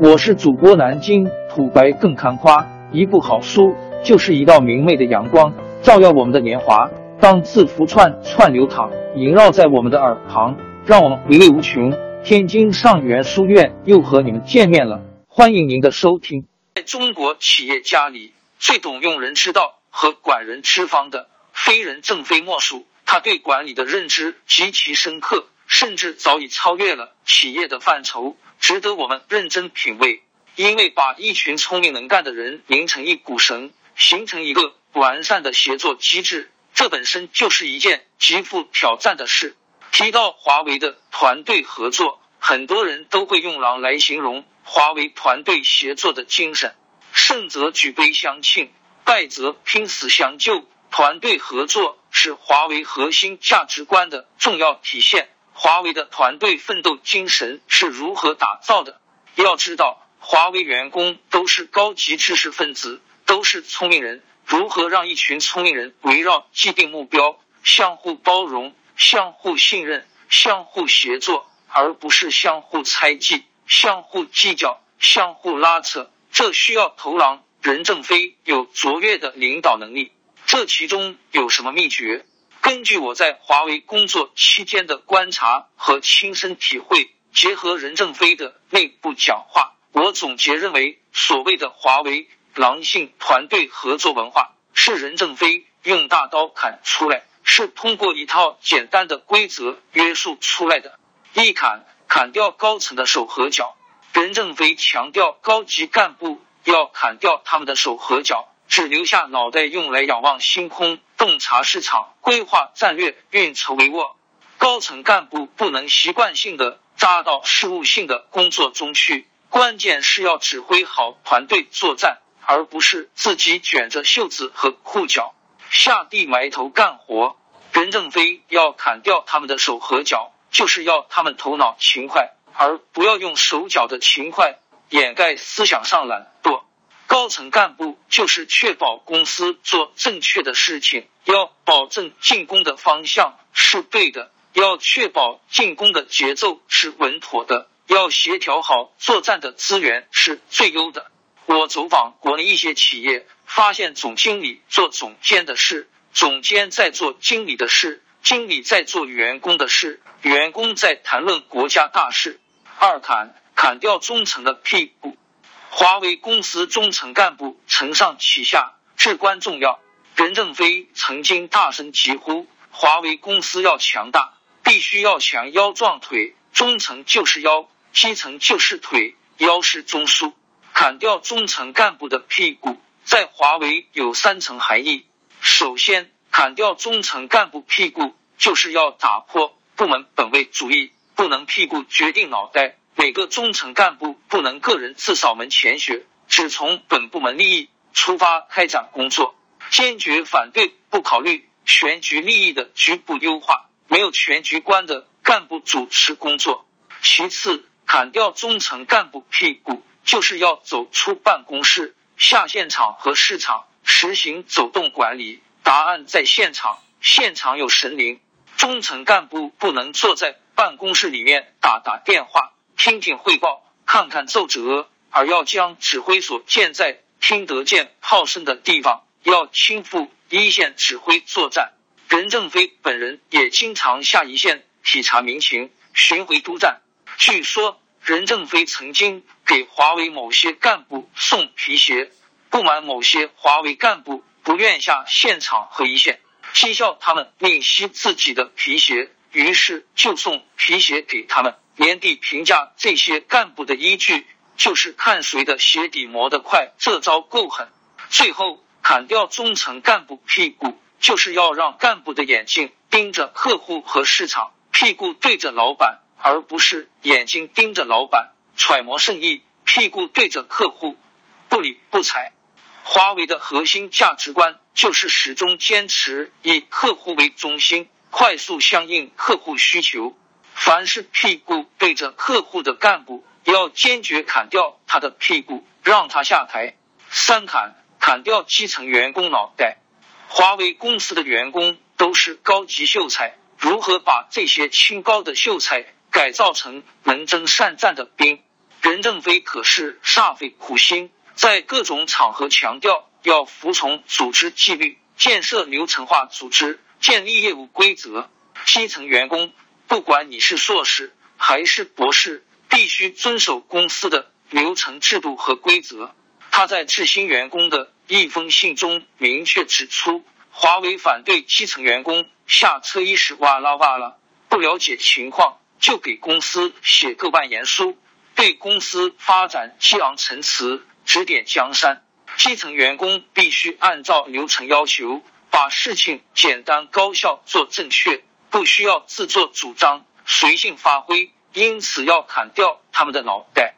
我是主播南京土白更看花，一部好书就是一道明媚的阳光，照耀我们的年华。当字符串串流淌，萦绕在我们的耳旁，让我们回味无穷。天津上元书院又和你们见面了，欢迎您的收听。在中国企业家里，最懂用人之道和管人之方的，非任正非莫属。他对管理的认知极其深刻，甚至早已超越了企业的范畴，值得我们认真品味。因为把一群聪明能干的人拧成一股绳，形成一个完善的协作机制，这本身就是一件极富挑战的事。提到华为的团队合作，很多人都会用狼来形容华为团队协作的精神。胜则举杯相庆，败则拼死相救。团队合作是华为核心价值观的重要体现。华为的团队奋斗精神是如何打造的？要知道，华为员工都是高级知识分子，都是聪明人。如何让一群聪明人围绕既定目标，相互包容？相互信任，相互协作，而不是相互猜忌、相互计较、相互拉扯。这需要头狼任正非有卓越的领导能力。这其中有什么秘诀？根据我在华为工作期间的观察和亲身体会，结合任正非的内部讲话，我总结认为，所谓的华为狼性团队合作文化，是任正非用大刀砍出来。是通过一套简单的规则约束出来的，一砍砍掉高层的手和脚。任正非强调，高级干部要砍掉他们的手和脚，只留下脑袋用来仰望星空、洞察市场、规划战略、运筹帷幄。高层干部不能习惯性的扎到事务性的工作中去，关键是要指挥好团队作战，而不是自己卷着袖子和裤脚。下地埋头干活，任正非要砍掉他们的手和脚，就是要他们头脑勤快，而不要用手脚的勤快掩盖思想上懒惰。高层干部就是确保公司做正确的事情，要保证进攻的方向是对的，要确保进攻的节奏是稳妥的，要协调好作战的资源是最优的。我走访国内一些企业。发现总经理做总监的事，总监在做经理的事，经理在做员工的事，员工在谈论国家大事。二砍砍掉中层的屁股，华为公司中层干部承上启下至关重要。任正非曾经大声疾呼：华为公司要强大，必须要强腰壮腿，中层就是腰，基层就是腿，腰是中枢。砍掉中层干部的屁股。在华为有三层含义。首先，砍掉中层干部屁股，就是要打破部门本位主义，不能屁股决定脑袋。每个中层干部不能个人自扫门前雪，只从本部门利益出发开展工作。坚决反对不考虑全局利益的局部优化，没有全局观的干部主持工作。其次，砍掉中层干部屁股，就是要走出办公室。下现场和市场实行走动管理，答案在现场，现场有神灵。中层干部不能坐在办公室里面打打电话、听听汇报、看看奏折，而要将指挥所建在听得见炮声的地方，要亲赴一线指挥作战。任正非本人也经常下一线体察民情、巡回督战。据说。任正非曾经给华为某些干部送皮鞋，不满某些华为干部不愿下现场和一线，讥笑他们吝惜自己的皮鞋，于是就送皮鞋给他们。年底评价这些干部的依据就是看谁的鞋底磨得快，这招够狠。最后砍掉中层干部屁股，就是要让干部的眼睛盯着客户和市场，屁股对着老板。而不是眼睛盯着老板揣摩圣意，屁股对着客户不理不睬。华为的核心价值观就是始终坚持以客户为中心，快速相应客户需求。凡是屁股对着客户的干部，要坚决砍掉他的屁股，让他下台。三砍砍掉基层员工脑袋。华为公司的员工都是高级秀才，如何把这些清高的秀才？改造成能征善战的兵，任正非可是煞费苦心，在各种场合强调要服从组织纪律，建设流程化组织，建立业务规则。基层员工，不管你是硕士还是博士，必须遵守公司的流程制度和规则。他在致新员工的一封信中明确指出，华为反对基层员工下车伊始哇啦哇啦，不了解情况就给公司写个万言书，对公司发展激昂陈词，指点江山。基层员工必须按照流程要求，把事情简单高效做正确，不需要自作主张、随性发挥。因此，要砍掉他们的脑袋。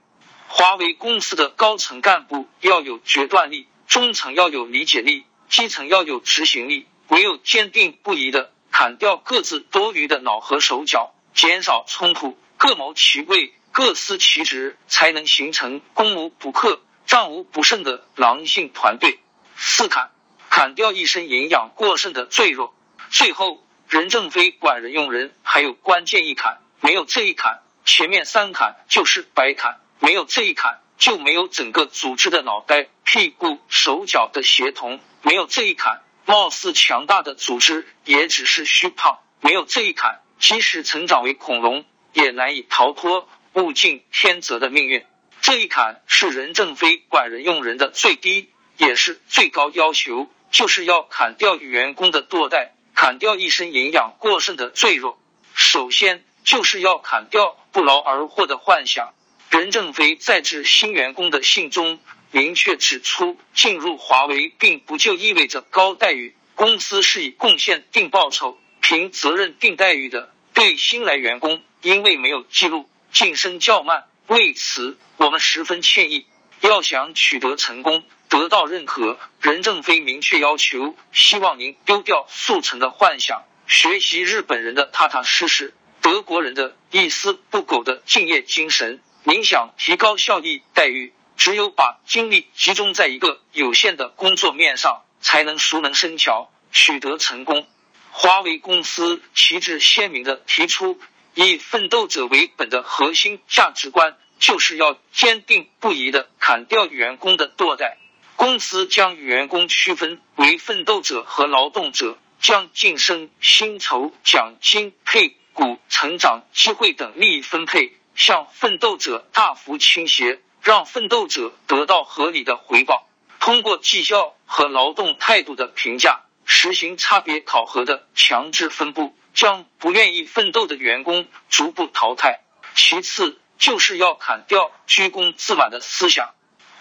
华为公司的高层干部要有决断力，中层要有理解力，基层要有执行力。唯有坚定不移的砍掉各自多余的脑和手脚，减少冲突，各谋其位，各司其职，才能形成攻无不克、战无不胜的狼性团队。四砍，砍掉一身营养过剩的赘肉。最后，任正非管人用人还有关键一砍，没有这一砍，前面三砍就是白砍。没有这一砍，就没有整个组织的脑袋、屁股、手脚的协同；没有这一砍，貌似强大的组织也只是虚胖；没有这一砍，即使成长为恐龙，也难以逃脱物竞天择的命运。这一坎是任正非管人用人的最低，也是最高要求，就是要砍掉员工的惰怠，砍掉一身营养过剩的赘肉。首先，就是要砍掉不劳而获的幻想。任正非在致新员工的信中明确指出，进入华为并不就意味着高待遇，公司是以贡献定报酬、凭责任定待遇的。对新来员工，因为没有记录，晋升较慢，为此我们十分歉意。要想取得成功，得到认可，任正非明确要求，希望您丢掉速成的幻想，学习日本人的踏踏实实，德国人的一丝不苟的敬业精神。您想提高效益待遇，只有把精力集中在一个有限的工作面上，才能熟能生巧，取得成功。华为公司旗帜鲜明的提出以奋斗者为本的核心价值观，就是要坚定不移的砍掉员工的惰怠。公司将员工区分为奋斗者和劳动者，将晋升、薪酬、奖金、配股、成长机会等利益分配。向奋斗者大幅倾斜，让奋斗者得到合理的回报。通过绩效和劳动态度的评价，实行差别考核的强制分布，将不愿意奋斗的员工逐步淘汰。其次，就是要砍掉居功自满的思想。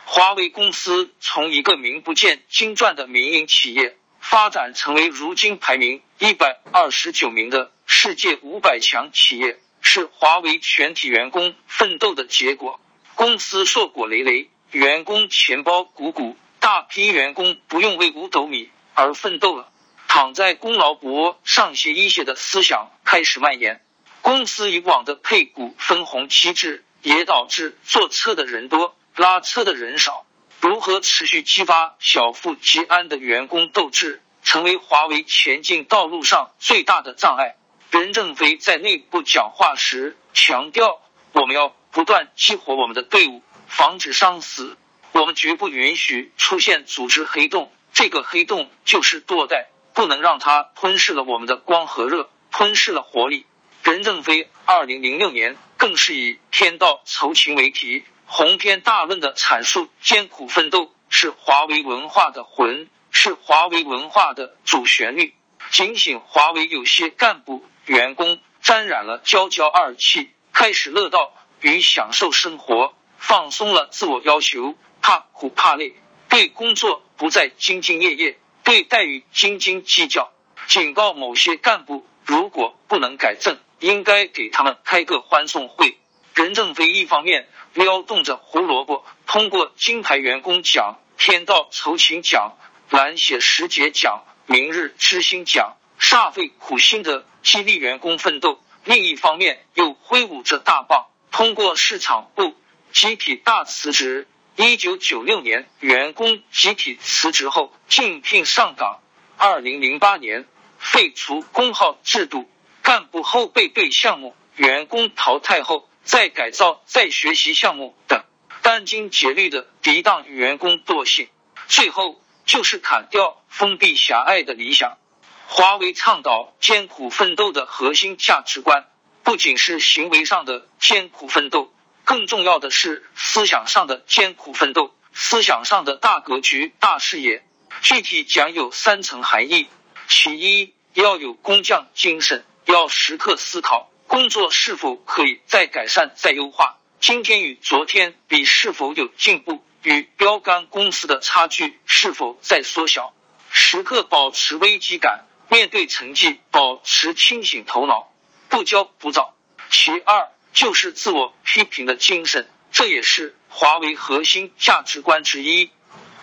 华为公司从一个名不见经传的民营企业，发展成为如今排名一百二十九名的世界五百强企业。是华为全体员工奋斗的结果。公司硕果累累，员工钱包鼓鼓，大批员工不用为五斗米而奋斗了。躺在功劳簿上写一些的思想开始蔓延。公司以往的配股分红机制也导致坐车的人多，拉车的人少。如何持续激发小富即安的员工斗志，成为华为前进道路上最大的障碍。任正非在内部讲话时强调，我们要不断激活我们的队伍，防止伤死。我们绝不允许出现组织黑洞，这个黑洞就是堕代，不能让它吞噬了我们的光和热，吞噬了活力。任正非二零零六年更是以“天道酬勤”为题，鸿篇大论的阐述艰苦奋斗是华为文化的魂，是华为文化的主旋律，警醒华为有些干部。员工沾染了骄骄二气，开始乐道与享受生活，放松了自我要求，怕苦怕累，对工作不再兢兢业业，对待遇斤斤计较。警告某些干部，如果不能改正，应该给他们开个欢送会。任正非一方面撩动着胡萝卜，通过金牌员工奖、天道酬勤奖、蓝血时节奖、明日之星奖。煞费苦心的激励员工奋斗，另一方面又挥舞着大棒，通过市场部集体大辞职。一九九六年，员工集体辞职后竞聘上岗。二零零八年，废除工号制度，干部后备队项目，员工淘汰后再改造再学习项目等。殚精竭虑的抵挡员工惰性，最后就是砍掉封闭狭隘的理想。华为倡导艰苦奋斗的核心价值观，不仅是行为上的艰苦奋斗，更重要的是思想上的艰苦奋斗。思想上的大格局、大视野，具体讲有三层含义。其一，要有工匠精神，要时刻思考工作是否可以再改善、再优化，今天与昨天比是否有进步，与标杆公司的差距是否在缩小。时刻保持危机感，面对成绩保持清醒头脑，不骄不躁。其二，就是自我批评的精神。这也是华为核心价值观之一。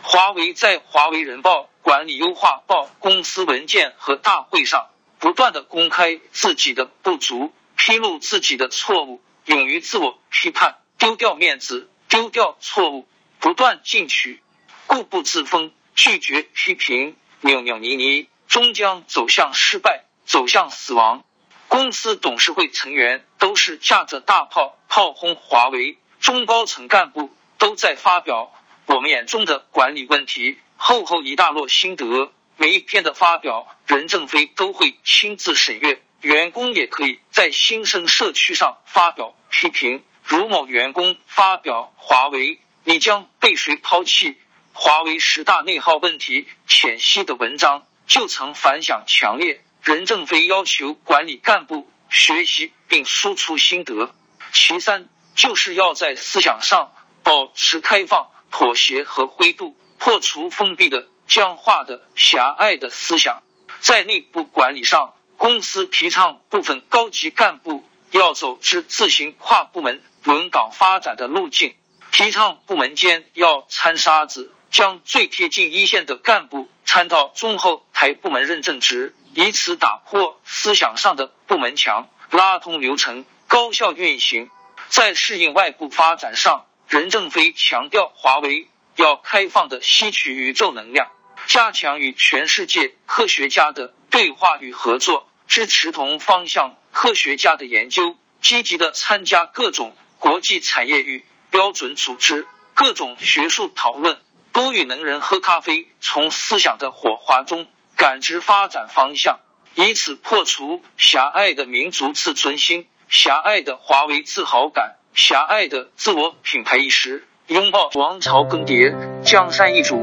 华为在华为人报管理优化报公司文件和大会上，不断的公开自己的不足，披露自己的错误，勇于自我批判，丢掉面子，丢掉错误，不断进取，固步自封，拒绝批评，扭扭捏捏，终将走向失败，走向死亡。公司董事会成员都是架着大炮炮轰华为。中高层干部都在发表我们眼中的管理问题，厚厚一大摞心得。每一篇的发表，任正非都会亲自审阅。员工也可以在新生社区上发表批评。如某员工发表华为你将被谁抛弃？华为十大内耗问题浅析的文章，就曾反响强烈。任正非要求管理干部学习并输出心得。其三。就是要在思想上保持开放、妥协和灰度，破除封闭的、僵化的、狭隘的思想。在内部管理上，公司提倡部分高级干部要走之自行跨部门轮岗发展的路径，提倡部门间要掺沙子，将最贴近一线的干部掺到中后台部门任正职，以此打破思想上的部门墙，拉通流程，高效运行。在适应外部发展上，任正非强调华为要开放的吸取宇宙能量，加强与全世界科学家的对话与合作，支持同方向科学家的研究，积极的参加各种国际产业与标准组织、各种学术讨论，多与能人喝咖啡，从思想的火花中感知发展方向，以此破除狭隘的民族自尊心。狭隘的华为自豪感，狭隘的自我品牌意识，拥抱王朝更迭，江山易主，